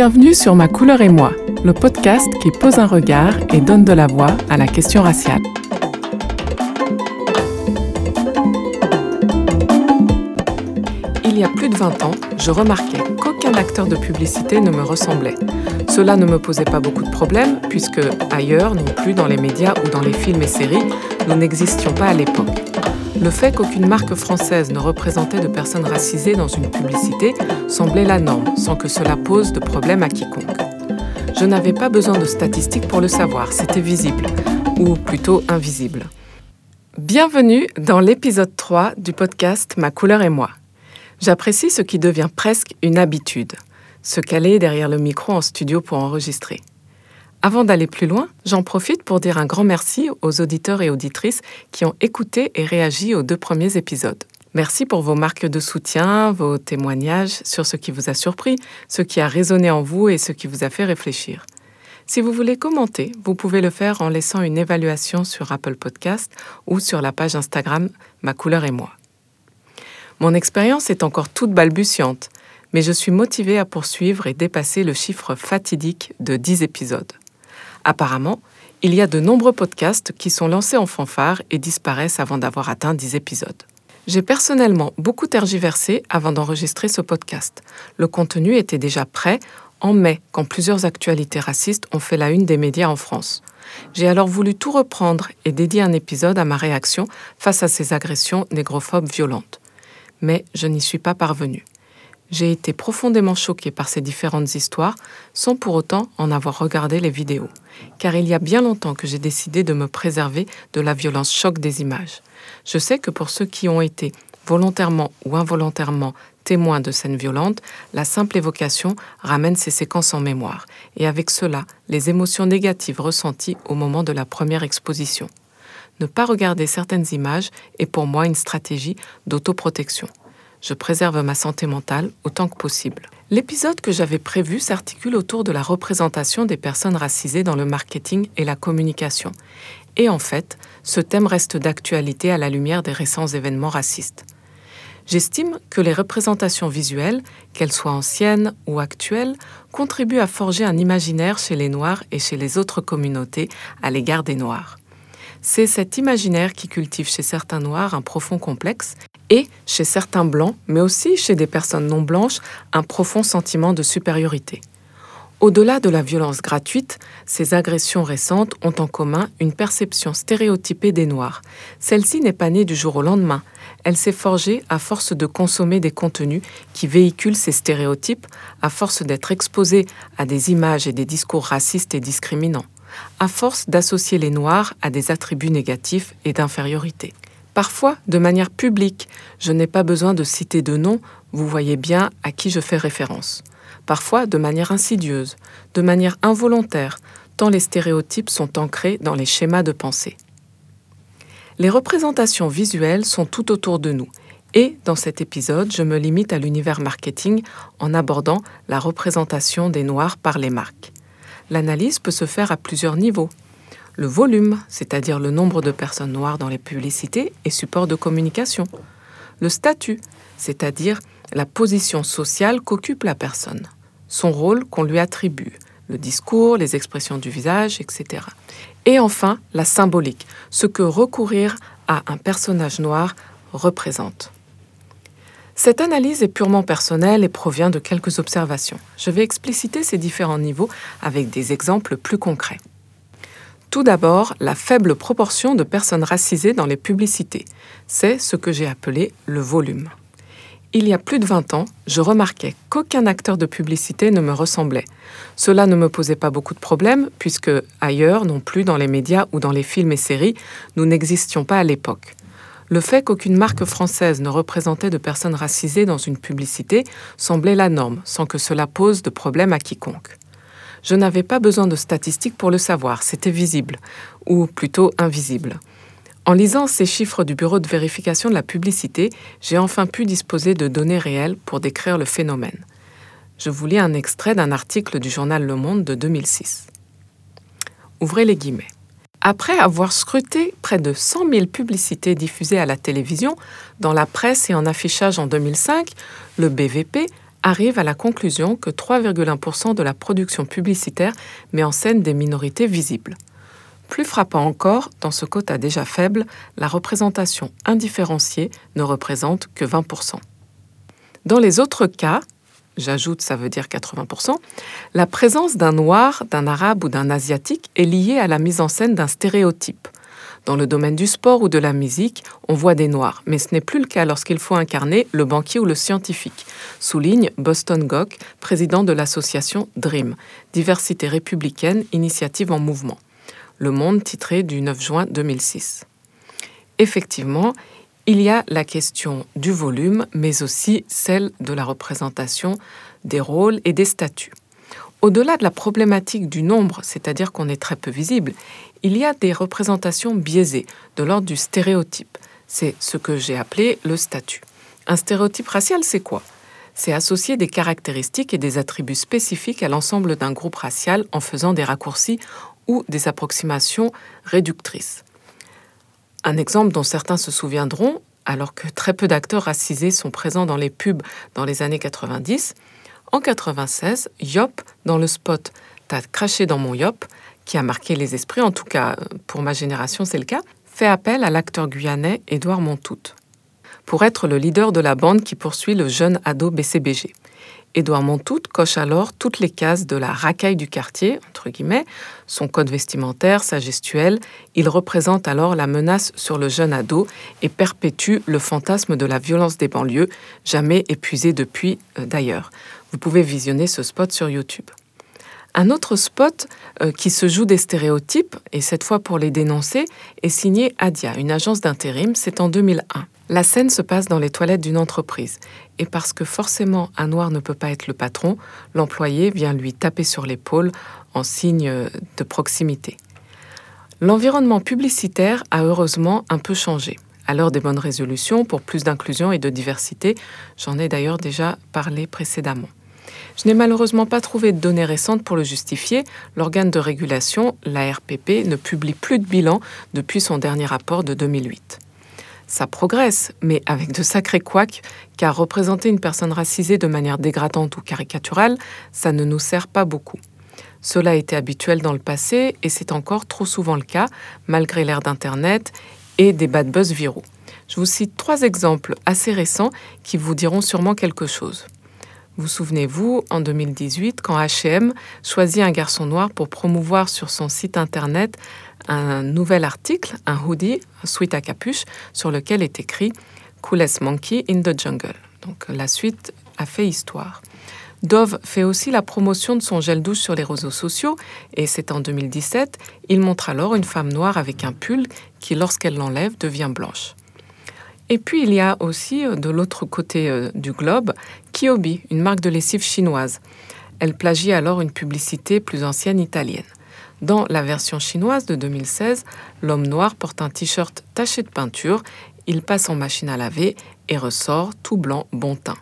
Bienvenue sur Ma couleur et moi, le podcast qui pose un regard et donne de la voix à la question raciale. Il y a plus de 20 ans, je remarquais qu'aucun acteur de publicité ne me ressemblait. Cela ne me posait pas beaucoup de problèmes, puisque ailleurs, non plus dans les médias ou dans les films et séries, nous n'existions pas à l'époque. Le fait qu'aucune marque française ne représentait de personnes racisées dans une publicité semblait la norme, sans que cela pose de problème à quiconque. Je n'avais pas besoin de statistiques pour le savoir, c'était visible, ou plutôt invisible. Bienvenue dans l'épisode 3 du podcast Ma couleur et moi. J'apprécie ce qui devient presque une habitude, se caler derrière le micro en studio pour enregistrer. Avant d'aller plus loin, j'en profite pour dire un grand merci aux auditeurs et auditrices qui ont écouté et réagi aux deux premiers épisodes. Merci pour vos marques de soutien, vos témoignages sur ce qui vous a surpris, ce qui a résonné en vous et ce qui vous a fait réfléchir. Si vous voulez commenter, vous pouvez le faire en laissant une évaluation sur Apple Podcast ou sur la page Instagram Ma couleur et moi. Mon expérience est encore toute balbutiante, mais je suis motivée à poursuivre et dépasser le chiffre fatidique de 10 épisodes. Apparemment, il y a de nombreux podcasts qui sont lancés en fanfare et disparaissent avant d'avoir atteint 10 épisodes. J'ai personnellement beaucoup tergiversé avant d'enregistrer ce podcast. Le contenu était déjà prêt en mai, quand plusieurs actualités racistes ont fait la une des médias en France. J'ai alors voulu tout reprendre et dédier un épisode à ma réaction face à ces agressions négrophobes violentes. Mais je n'y suis pas parvenue. J'ai été profondément choquée par ces différentes histoires sans pour autant en avoir regardé les vidéos, car il y a bien longtemps que j'ai décidé de me préserver de la violence choc des images. Je sais que pour ceux qui ont été volontairement ou involontairement témoins de scènes violentes, la simple évocation ramène ces séquences en mémoire, et avec cela, les émotions négatives ressenties au moment de la première exposition. Ne pas regarder certaines images est pour moi une stratégie d'autoprotection je préserve ma santé mentale autant que possible. L'épisode que j'avais prévu s'articule autour de la représentation des personnes racisées dans le marketing et la communication. Et en fait, ce thème reste d'actualité à la lumière des récents événements racistes. J'estime que les représentations visuelles, qu'elles soient anciennes ou actuelles, contribuent à forger un imaginaire chez les Noirs et chez les autres communautés à l'égard des Noirs. C'est cet imaginaire qui cultive chez certains Noirs un profond complexe et chez certains blancs, mais aussi chez des personnes non blanches, un profond sentiment de supériorité. Au-delà de la violence gratuite, ces agressions récentes ont en commun une perception stéréotypée des Noirs. Celle-ci n'est pas née du jour au lendemain. Elle s'est forgée à force de consommer des contenus qui véhiculent ces stéréotypes, à force d'être exposée à des images et des discours racistes et discriminants, à force d'associer les Noirs à des attributs négatifs et d'infériorité. Parfois, de manière publique, je n'ai pas besoin de citer de nom, vous voyez bien à qui je fais référence. Parfois, de manière insidieuse, de manière involontaire, tant les stéréotypes sont ancrés dans les schémas de pensée. Les représentations visuelles sont tout autour de nous, et dans cet épisode, je me limite à l'univers marketing en abordant la représentation des Noirs par les marques. L'analyse peut se faire à plusieurs niveaux le volume, c'est-à-dire le nombre de personnes noires dans les publicités et supports de communication, le statut, c'est-à-dire la position sociale qu'occupe la personne, son rôle qu'on lui attribue, le discours, les expressions du visage, etc. Et enfin, la symbolique, ce que recourir à un personnage noir représente. Cette analyse est purement personnelle et provient de quelques observations. Je vais expliciter ces différents niveaux avec des exemples plus concrets. Tout d'abord, la faible proportion de personnes racisées dans les publicités. C'est ce que j'ai appelé le volume. Il y a plus de 20 ans, je remarquais qu'aucun acteur de publicité ne me ressemblait. Cela ne me posait pas beaucoup de problèmes, puisque ailleurs, non plus dans les médias ou dans les films et séries, nous n'existions pas à l'époque. Le fait qu'aucune marque française ne représentait de personnes racisées dans une publicité semblait la norme, sans que cela pose de problème à quiconque. Je n'avais pas besoin de statistiques pour le savoir, c'était visible, ou plutôt invisible. En lisant ces chiffres du Bureau de vérification de la publicité, j'ai enfin pu disposer de données réelles pour décrire le phénomène. Je vous lis un extrait d'un article du journal Le Monde de 2006. Ouvrez les guillemets. Après avoir scruté près de 100 000 publicités diffusées à la télévision, dans la presse et en affichage en 2005, le BVP arrive à la conclusion que 3,1% de la production publicitaire met en scène des minorités visibles. Plus frappant encore, dans ce quota déjà faible, la représentation indifférenciée ne représente que 20%. Dans les autres cas, j'ajoute ça veut dire 80%, la présence d'un noir, d'un arabe ou d'un asiatique est liée à la mise en scène d'un stéréotype. Dans le domaine du sport ou de la musique, on voit des noirs, mais ce n'est plus le cas lorsqu'il faut incarner le banquier ou le scientifique, souligne Boston Gock, président de l'association DREAM, Diversité républicaine, initiative en mouvement. Le Monde titré du 9 juin 2006. Effectivement, il y a la question du volume, mais aussi celle de la représentation des rôles et des statuts. Au-delà de la problématique du nombre, c'est-à-dire qu'on est très peu visible, il y a des représentations biaisées, de l'ordre du stéréotype. C'est ce que j'ai appelé le statut. Un stéréotype racial, c'est quoi? C'est associer des caractéristiques et des attributs spécifiques à l'ensemble d'un groupe racial en faisant des raccourcis ou des approximations réductrices. Un exemple dont certains se souviendront, alors que très peu d'acteurs racisés sont présents dans les pubs dans les années 90, en 96, Yop, dans le spot T'as craché dans mon Yop, qui a marqué les esprits, en tout cas pour ma génération c'est le cas, fait appel à l'acteur guyanais Édouard Montout pour être le leader de la bande qui poursuit le jeune ado BCBG. Édouard Montout coche alors toutes les cases de la racaille du quartier, entre guillemets, son code vestimentaire, sa gestuelle. Il représente alors la menace sur le jeune ado et perpétue le fantasme de la violence des banlieues, jamais épuisé depuis euh, d'ailleurs. Vous pouvez visionner ce spot sur YouTube. Un autre spot euh, qui se joue des stéréotypes, et cette fois pour les dénoncer, est signé Adia, une agence d'intérim, c'est en 2001. La scène se passe dans les toilettes d'une entreprise, et parce que forcément un noir ne peut pas être le patron, l'employé vient lui taper sur l'épaule en signe de proximité. L'environnement publicitaire a heureusement un peu changé. À l'heure des bonnes résolutions pour plus d'inclusion et de diversité, j'en ai d'ailleurs déjà parlé précédemment. Je n'ai malheureusement pas trouvé de données récentes pour le justifier. L'organe de régulation, l'ARPP, ne publie plus de bilan depuis son dernier rapport de 2008. Ça progresse, mais avec de sacrés couacs, car représenter une personne racisée de manière dégradante ou caricaturale, ça ne nous sert pas beaucoup. Cela a été habituel dans le passé et c'est encore trop souvent le cas, malgré l'ère d'Internet et des bad buzz viraux. Je vous cite trois exemples assez récents qui vous diront sûrement quelque chose. Vous souvenez-vous, en 2018, quand HM choisit un garçon noir pour promouvoir sur son site internet un nouvel article, un hoodie, un à capuche, sur lequel est écrit Coolest Monkey in the Jungle. Donc la suite a fait histoire. Dove fait aussi la promotion de son gel douche sur les réseaux sociaux et c'est en 2017, il montre alors une femme noire avec un pull qui, lorsqu'elle l'enlève, devient blanche. Et puis il y a aussi euh, de l'autre côté euh, du globe Kiobi, une marque de lessive chinoise. Elle plagie alors une publicité plus ancienne italienne. Dans la version chinoise de 2016, l'homme noir porte un t-shirt taché de peinture, il passe en machine à laver et ressort tout blanc bon teint.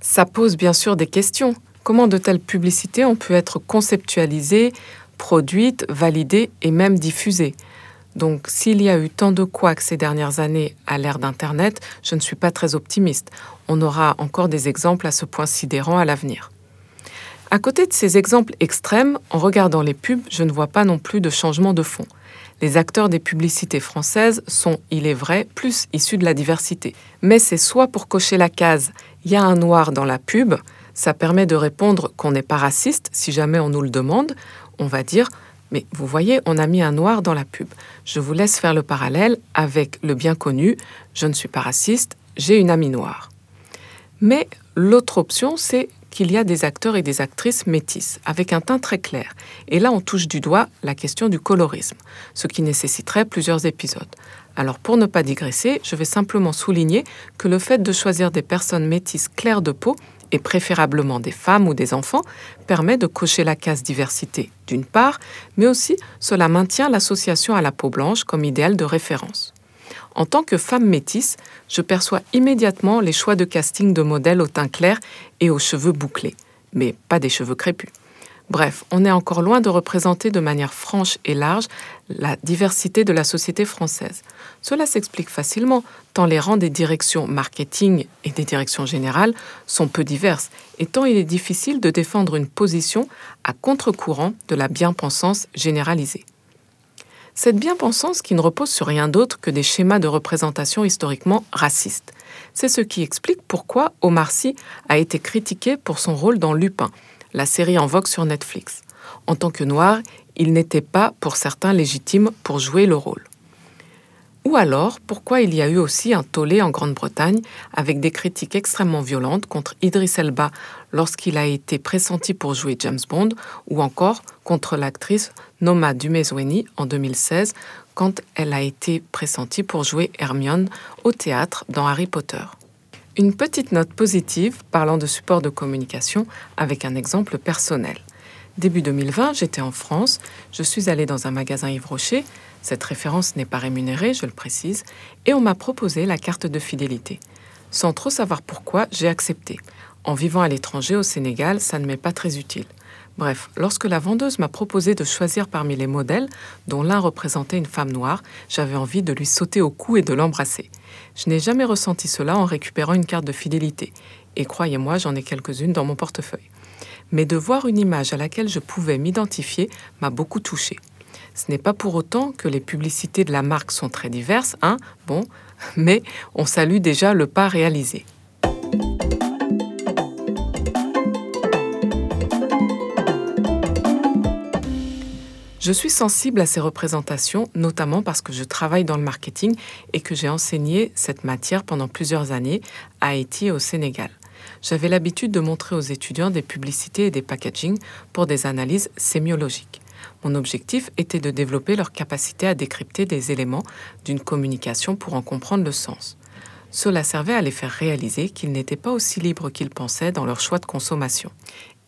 Ça pose bien sûr des questions. Comment de telles publicités ont pu être conceptualisées, produites, validées et même diffusées? Donc s'il y a eu tant de couacs ces dernières années à l'ère d'Internet, je ne suis pas très optimiste. On aura encore des exemples à ce point sidérant à l'avenir. À côté de ces exemples extrêmes, en regardant les pubs, je ne vois pas non plus de changement de fond. Les acteurs des publicités françaises sont, il est vrai, plus issus de la diversité. Mais c'est soit pour cocher la case il y a un noir dans la pub, ça permet de répondre qu'on n'est pas raciste si jamais on nous le demande, on va dire mais vous voyez, on a mis un noir dans la pub. Je vous laisse faire le parallèle avec le bien connu je ne suis pas raciste, j'ai une amie noire. Mais l'autre option, c'est qu'il y a des acteurs et des actrices métisses, avec un teint très clair. Et là, on touche du doigt la question du colorisme, ce qui nécessiterait plusieurs épisodes. Alors pour ne pas digresser, je vais simplement souligner que le fait de choisir des personnes métisses claires de peau et préférablement des femmes ou des enfants, permet de cocher la case diversité d'une part, mais aussi cela maintient l'association à la peau blanche comme idéal de référence. En tant que femme métisse, je perçois immédiatement les choix de casting de modèles au teint clair et aux cheveux bouclés, mais pas des cheveux crépus. Bref, on est encore loin de représenter de manière franche et large la diversité de la société française. Cela s'explique facilement, tant les rangs des directions marketing et des directions générales sont peu diverses, et tant il est difficile de défendre une position à contre-courant de la bien-pensance généralisée. Cette bien-pensance qui ne repose sur rien d'autre que des schémas de représentation historiquement racistes. C'est ce qui explique pourquoi Omar Sy a été critiqué pour son rôle dans Lupin, la série en vogue sur Netflix. En tant que noir, il n'était pas, pour certains, légitime pour jouer le rôle. Ou alors, pourquoi il y a eu aussi un tollé en Grande-Bretagne avec des critiques extrêmement violentes contre Idris Elba lorsqu'il a été pressenti pour jouer James Bond, ou encore contre l'actrice Noma Dumezweni en 2016 quand elle a été pressentie pour jouer Hermione au théâtre dans Harry Potter. Une petite note positive parlant de support de communication avec un exemple personnel. Début 2020, j'étais en France, je suis allée dans un magasin Yves Rocher, cette référence n'est pas rémunérée, je le précise, et on m'a proposé la carte de fidélité. Sans trop savoir pourquoi, j'ai accepté. En vivant à l'étranger au Sénégal, ça ne m'est pas très utile. Bref, lorsque la vendeuse m'a proposé de choisir parmi les modèles, dont l'un représentait une femme noire, j'avais envie de lui sauter au cou et de l'embrasser. Je n'ai jamais ressenti cela en récupérant une carte de fidélité, et croyez-moi, j'en ai quelques-unes dans mon portefeuille. Mais de voir une image à laquelle je pouvais m'identifier m'a beaucoup touchée. Ce n'est pas pour autant que les publicités de la marque sont très diverses, hein, bon, mais on salue déjà le pas réalisé. Je suis sensible à ces représentations, notamment parce que je travaille dans le marketing et que j'ai enseigné cette matière pendant plusieurs années à Haïti et au Sénégal. J'avais l'habitude de montrer aux étudiants des publicités et des packaging pour des analyses sémiologiques. Mon objectif était de développer leur capacité à décrypter des éléments d'une communication pour en comprendre le sens. Cela servait à les faire réaliser qu'ils n'étaient pas aussi libres qu'ils pensaient dans leur choix de consommation.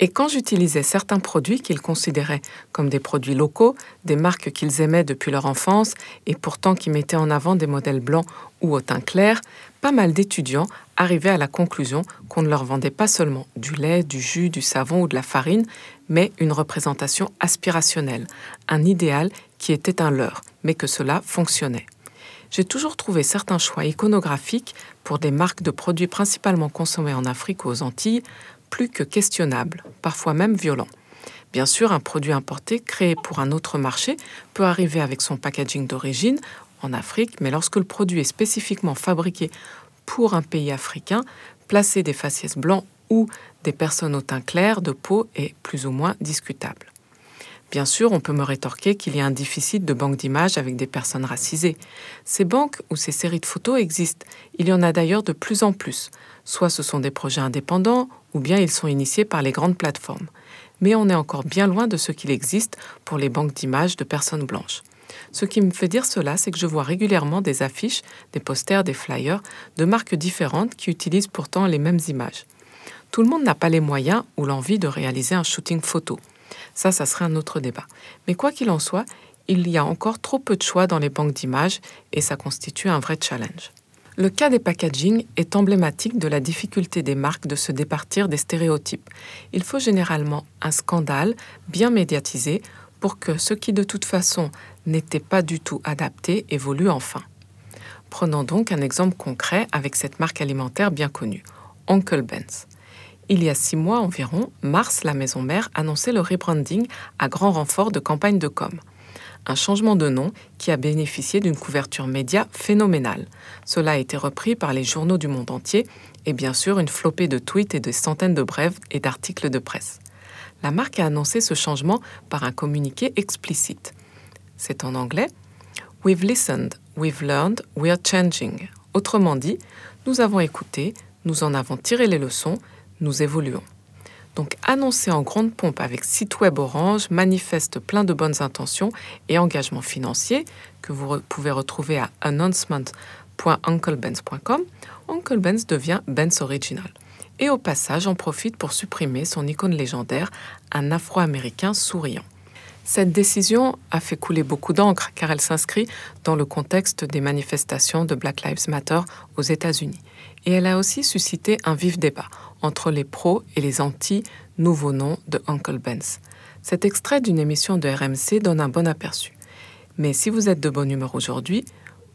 Et quand j'utilisais certains produits qu'ils considéraient comme des produits locaux, des marques qu'ils aimaient depuis leur enfance et pourtant qui mettaient en avant des modèles blancs ou au teint clair, pas mal d'étudiants arrivaient à la conclusion qu'on ne leur vendait pas seulement du lait, du jus, du savon ou de la farine, mais une représentation aspirationnelle, un idéal qui était un leur, mais que cela fonctionnait. J'ai toujours trouvé certains choix iconographiques pour des marques de produits principalement consommés en Afrique ou aux Antilles plus que questionnable, parfois même violent. Bien sûr, un produit importé créé pour un autre marché peut arriver avec son packaging d'origine en Afrique, mais lorsque le produit est spécifiquement fabriqué pour un pays africain, placer des faciès blancs ou des personnes au teint clair de peau est plus ou moins discutable. Bien sûr, on peut me rétorquer qu'il y a un déficit de banques d'images avec des personnes racisées. Ces banques ou ces séries de photos existent. Il y en a d'ailleurs de plus en plus. Soit ce sont des projets indépendants, ou bien ils sont initiés par les grandes plateformes. Mais on est encore bien loin de ce qu'il existe pour les banques d'images de personnes blanches. Ce qui me fait dire cela, c'est que je vois régulièrement des affiches, des posters, des flyers de marques différentes qui utilisent pourtant les mêmes images. Tout le monde n'a pas les moyens ou l'envie de réaliser un shooting photo. Ça, ça serait un autre débat. Mais quoi qu'il en soit, il y a encore trop peu de choix dans les banques d'images et ça constitue un vrai challenge. Le cas des packaging est emblématique de la difficulté des marques de se départir des stéréotypes. Il faut généralement un scandale bien médiatisé pour que ce qui de toute façon n'était pas du tout adapté évolue enfin. Prenons donc un exemple concret avec cette marque alimentaire bien connue, Uncle Ben's. Il y a six mois environ, Mars, la maison mère, annonçait le rebranding à grand renfort de campagne de com un changement de nom qui a bénéficié d'une couverture média phénoménale. Cela a été repris par les journaux du monde entier et bien sûr une flopée de tweets et de centaines de brèves et d'articles de presse. La marque a annoncé ce changement par un communiqué explicite. C'est en anglais We've listened, we've learned, we're changing. Autrement dit, nous avons écouté, nous en avons tiré les leçons, nous évoluons. Donc annoncé en grande pompe avec site web Orange, manifeste plein de bonnes intentions et engagements financiers que vous pouvez retrouver à announcement.unclebenz.com, Uncle Benz devient Benz Original. Et au passage, en profite pour supprimer son icône légendaire, un Afro-Américain souriant. Cette décision a fait couler beaucoup d'encre car elle s'inscrit dans le contexte des manifestations de Black Lives Matter aux États-Unis. Et elle a aussi suscité un vif débat entre les pros et les anti nouveaux noms de Uncle Ben's. Cet extrait d'une émission de RMC donne un bon aperçu. Mais si vous êtes de bonne humeur aujourd'hui,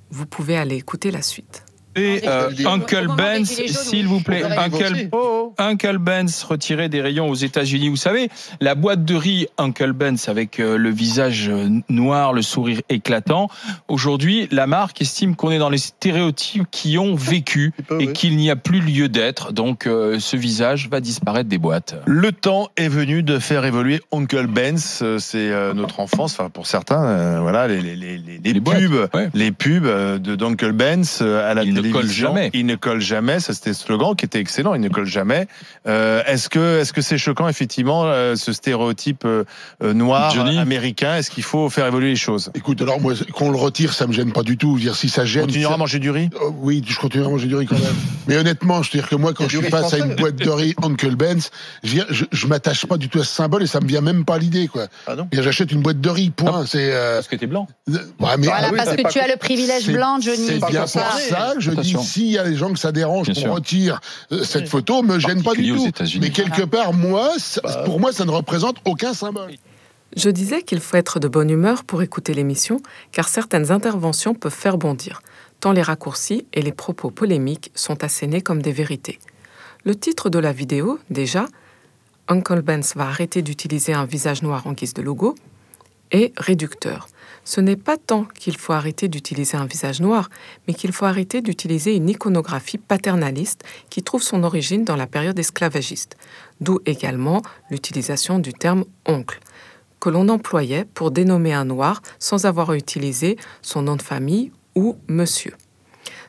vous pouvez aller écouter la suite. Et euh, Uncle Benz, s'il vous plaît, Uncle, Uncle Benz retiré des rayons aux États-Unis. Vous savez, la boîte de riz Uncle Benz avec euh, le visage euh, noir, le sourire éclatant. Aujourd'hui, la marque estime qu'on est dans les stéréotypes qui ont vécu et qu'il n'y a plus lieu d'être. Donc, ce visage va disparaître des boîtes. Le temps est venu de faire évoluer Uncle Benz. C'est notre enfance, enfin pour certains, voilà, les, les, les, les pubs, les pubs de d'Uncle Benz à la ne colle jamais. Il ne colle jamais. Ça, c'était le slogan qui était excellent. Il ne colle jamais. Euh, est-ce que, est-ce que c'est choquant effectivement euh, ce stéréotype euh, noir américain? Est-ce qu'il faut faire évoluer les choses? Écoute, alors moi, qu'on le retire, ça me gêne pas du tout. dire si ça gêne. Continuera à manger du riz? Oui, je continuerai à manger du riz quand même. Mais honnêtement, je veux dire que moi, quand je suis face à une boîte de riz Uncle Ben's, je, je, je m'attache pas du tout à ce symbole et ça me vient même pas l'idée, quoi. Ah non J'achète une boîte de riz. Point. c'est parce que t'es blanc. Ouais, mais, voilà, ah parce que tu as le privilège blanc, Johnny. C'est bien pour ça que je dis s'il y a des gens que ça dérange qu'on retire cette photo, me gêne pas du tout. Mais quelque part, moi, bah. pour moi, ça ne représente aucun symbole. Je disais qu'il faut être de bonne humeur pour écouter l'émission, car certaines interventions peuvent faire bondir, tant les raccourcis et les propos polémiques sont assénés comme des vérités. Le titre de la vidéo, déjà, Uncle Benz va arrêter d'utiliser un visage noir en guise de logo, est réducteur ce n'est pas tant qu'il faut arrêter d'utiliser un visage noir, mais qu'il faut arrêter d'utiliser une iconographie paternaliste qui trouve son origine dans la période esclavagiste, d'où également l'utilisation du terme oncle, que l'on employait pour dénommer un noir sans avoir utilisé son nom de famille ou monsieur.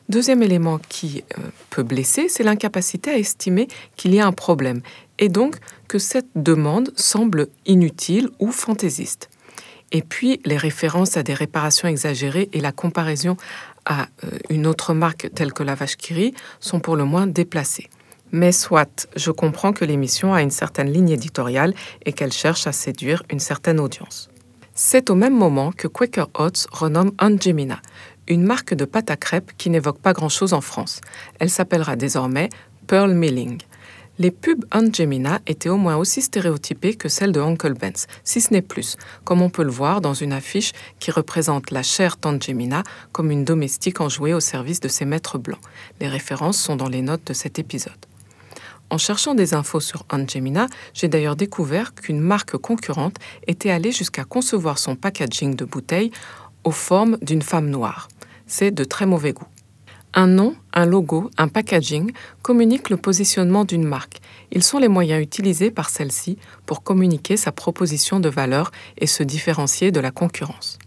Deuxième élément qui euh, peut blesser, c'est l'incapacité à estimer qu'il y a un problème, et donc que cette demande semble inutile ou fantaisiste. Et puis, les références à des réparations exagérées et la comparaison à euh, une autre marque telle que la vache Kiri sont pour le moins déplacées. Mais soit, je comprends que l'émission a une certaine ligne éditoriale et qu'elle cherche à séduire une certaine audience. C'est au même moment que Quaker Oats renomme Angemina, une marque de pâte à crêpes qui n'évoque pas grand-chose en France. Elle s'appellera désormais Pearl Milling. Les pubs Aunt étaient au moins aussi stéréotypées que celles de Uncle Ben's, si ce n'est plus, comme on peut le voir dans une affiche qui représente la chère Tante comme une domestique enjouée au service de ses maîtres blancs. Les références sont dans les notes de cet épisode. En cherchant des infos sur Aunt j'ai d'ailleurs découvert qu'une marque concurrente était allée jusqu'à concevoir son packaging de bouteilles aux formes d'une femme noire. C'est de très mauvais goût. Un nom, un logo, un packaging communiquent le positionnement d'une marque. Ils sont les moyens utilisés par celle-ci pour communiquer sa proposition de valeur et se différencier de la concurrence.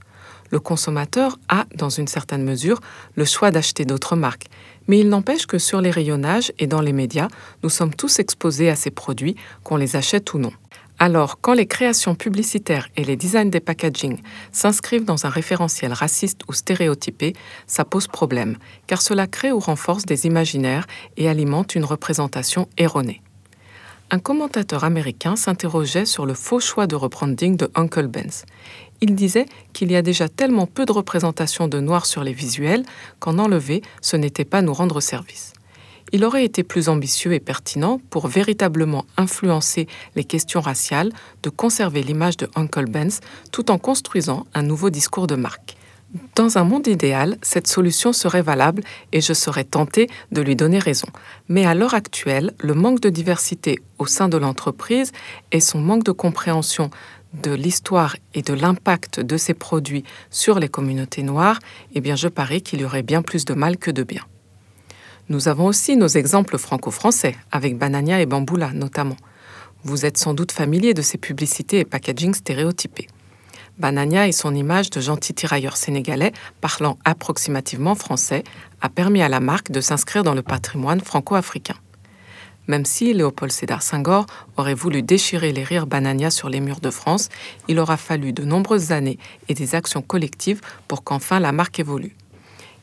Le consommateur a, dans une certaine mesure, le choix d'acheter d'autres marques, mais il n'empêche que sur les rayonnages et dans les médias, nous sommes tous exposés à ces produits, qu'on les achète ou non. Alors, quand les créations publicitaires et les designs des packaging s'inscrivent dans un référentiel raciste ou stéréotypé, ça pose problème, car cela crée ou renforce des imaginaires et alimente une représentation erronée. Un commentateur américain s'interrogeait sur le faux choix de rebranding de Uncle Ben's. Il disait qu'il y a déjà tellement peu de représentation de noirs sur les visuels qu'en enlever, ce n'était pas nous rendre service il aurait été plus ambitieux et pertinent pour véritablement influencer les questions raciales de conserver l'image de Uncle Ben's tout en construisant un nouveau discours de marque. Dans un monde idéal, cette solution serait valable et je serais tenté de lui donner raison. Mais à l'heure actuelle, le manque de diversité au sein de l'entreprise et son manque de compréhension de l'histoire et de l'impact de ces produits sur les communautés noires, eh bien je parie qu'il y aurait bien plus de mal que de bien. Nous avons aussi nos exemples franco-français, avec Banania et Bamboula notamment. Vous êtes sans doute familier de ces publicités et packaging stéréotypés. Banania et son image de gentil tirailleur sénégalais parlant approximativement français a permis à la marque de s'inscrire dans le patrimoine franco-africain. Même si Léopold Sédar Senghor aurait voulu déchirer les rires Banania sur les murs de France, il aura fallu de nombreuses années et des actions collectives pour qu'enfin la marque évolue.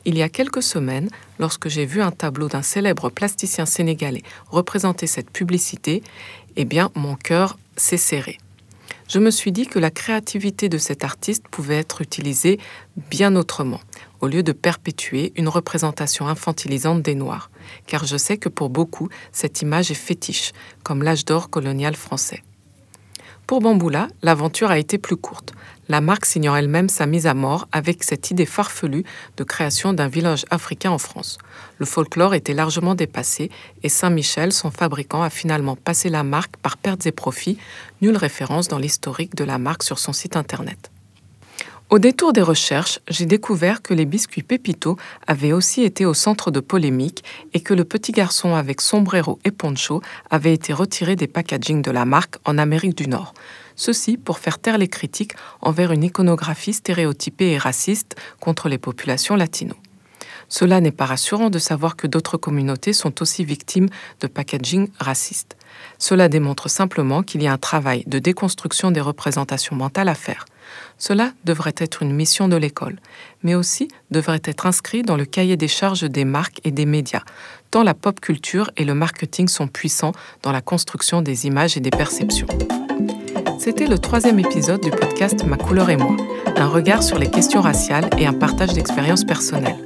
Il y a quelques semaines, lorsque j'ai vu un tableau d'un célèbre plasticien sénégalais représenter cette publicité, eh bien, mon cœur s'est serré. Je me suis dit que la créativité de cet artiste pouvait être utilisée bien autrement, au lieu de perpétuer une représentation infantilisante des Noirs, car je sais que pour beaucoup, cette image est fétiche, comme l'âge d'or colonial français. Pour Bamboula, l'aventure a été plus courte. La marque signant elle-même sa mise à mort avec cette idée farfelue de création d'un village africain en France. Le folklore était largement dépassé et Saint-Michel, son fabricant, a finalement passé la marque par pertes et profits, nulle référence dans l'historique de la marque sur son site internet. Au détour des recherches, j'ai découvert que les biscuits Pépito avaient aussi été au centre de polémiques et que le petit garçon avec sombrero et poncho avait été retiré des packagings de la marque en Amérique du Nord. Ceci pour faire taire les critiques envers une iconographie stéréotypée et raciste contre les populations latino. Cela n'est pas rassurant de savoir que d'autres communautés sont aussi victimes de packaging racistes. Cela démontre simplement qu'il y a un travail de déconstruction des représentations mentales à faire. Cela devrait être une mission de l'école, mais aussi devrait être inscrit dans le cahier des charges des marques et des médias, tant la pop culture et le marketing sont puissants dans la construction des images et des perceptions. C'était le troisième épisode du podcast Ma couleur et moi, un regard sur les questions raciales et un partage d'expériences personnelles.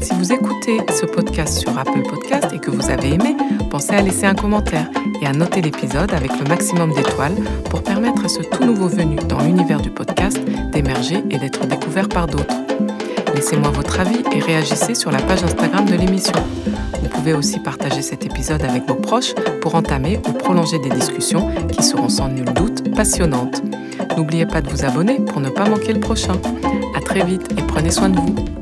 Si vous écoutez ce podcast sur Apple Podcast et que vous avez aimé, pensez à laisser un commentaire et à noter l'épisode avec le maximum d'étoiles pour permettre à ce tout nouveau venu dans l'univers du podcast d'émerger et d'être découvert par d'autres. Laissez-moi votre avis et réagissez sur la page Instagram de l'émission. Vous pouvez aussi partager cet épisode avec vos proches pour entamer ou prolonger des discussions qui seront sans nul doute N'oubliez pas de vous abonner pour ne pas manquer le prochain. À très vite et prenez soin de vous.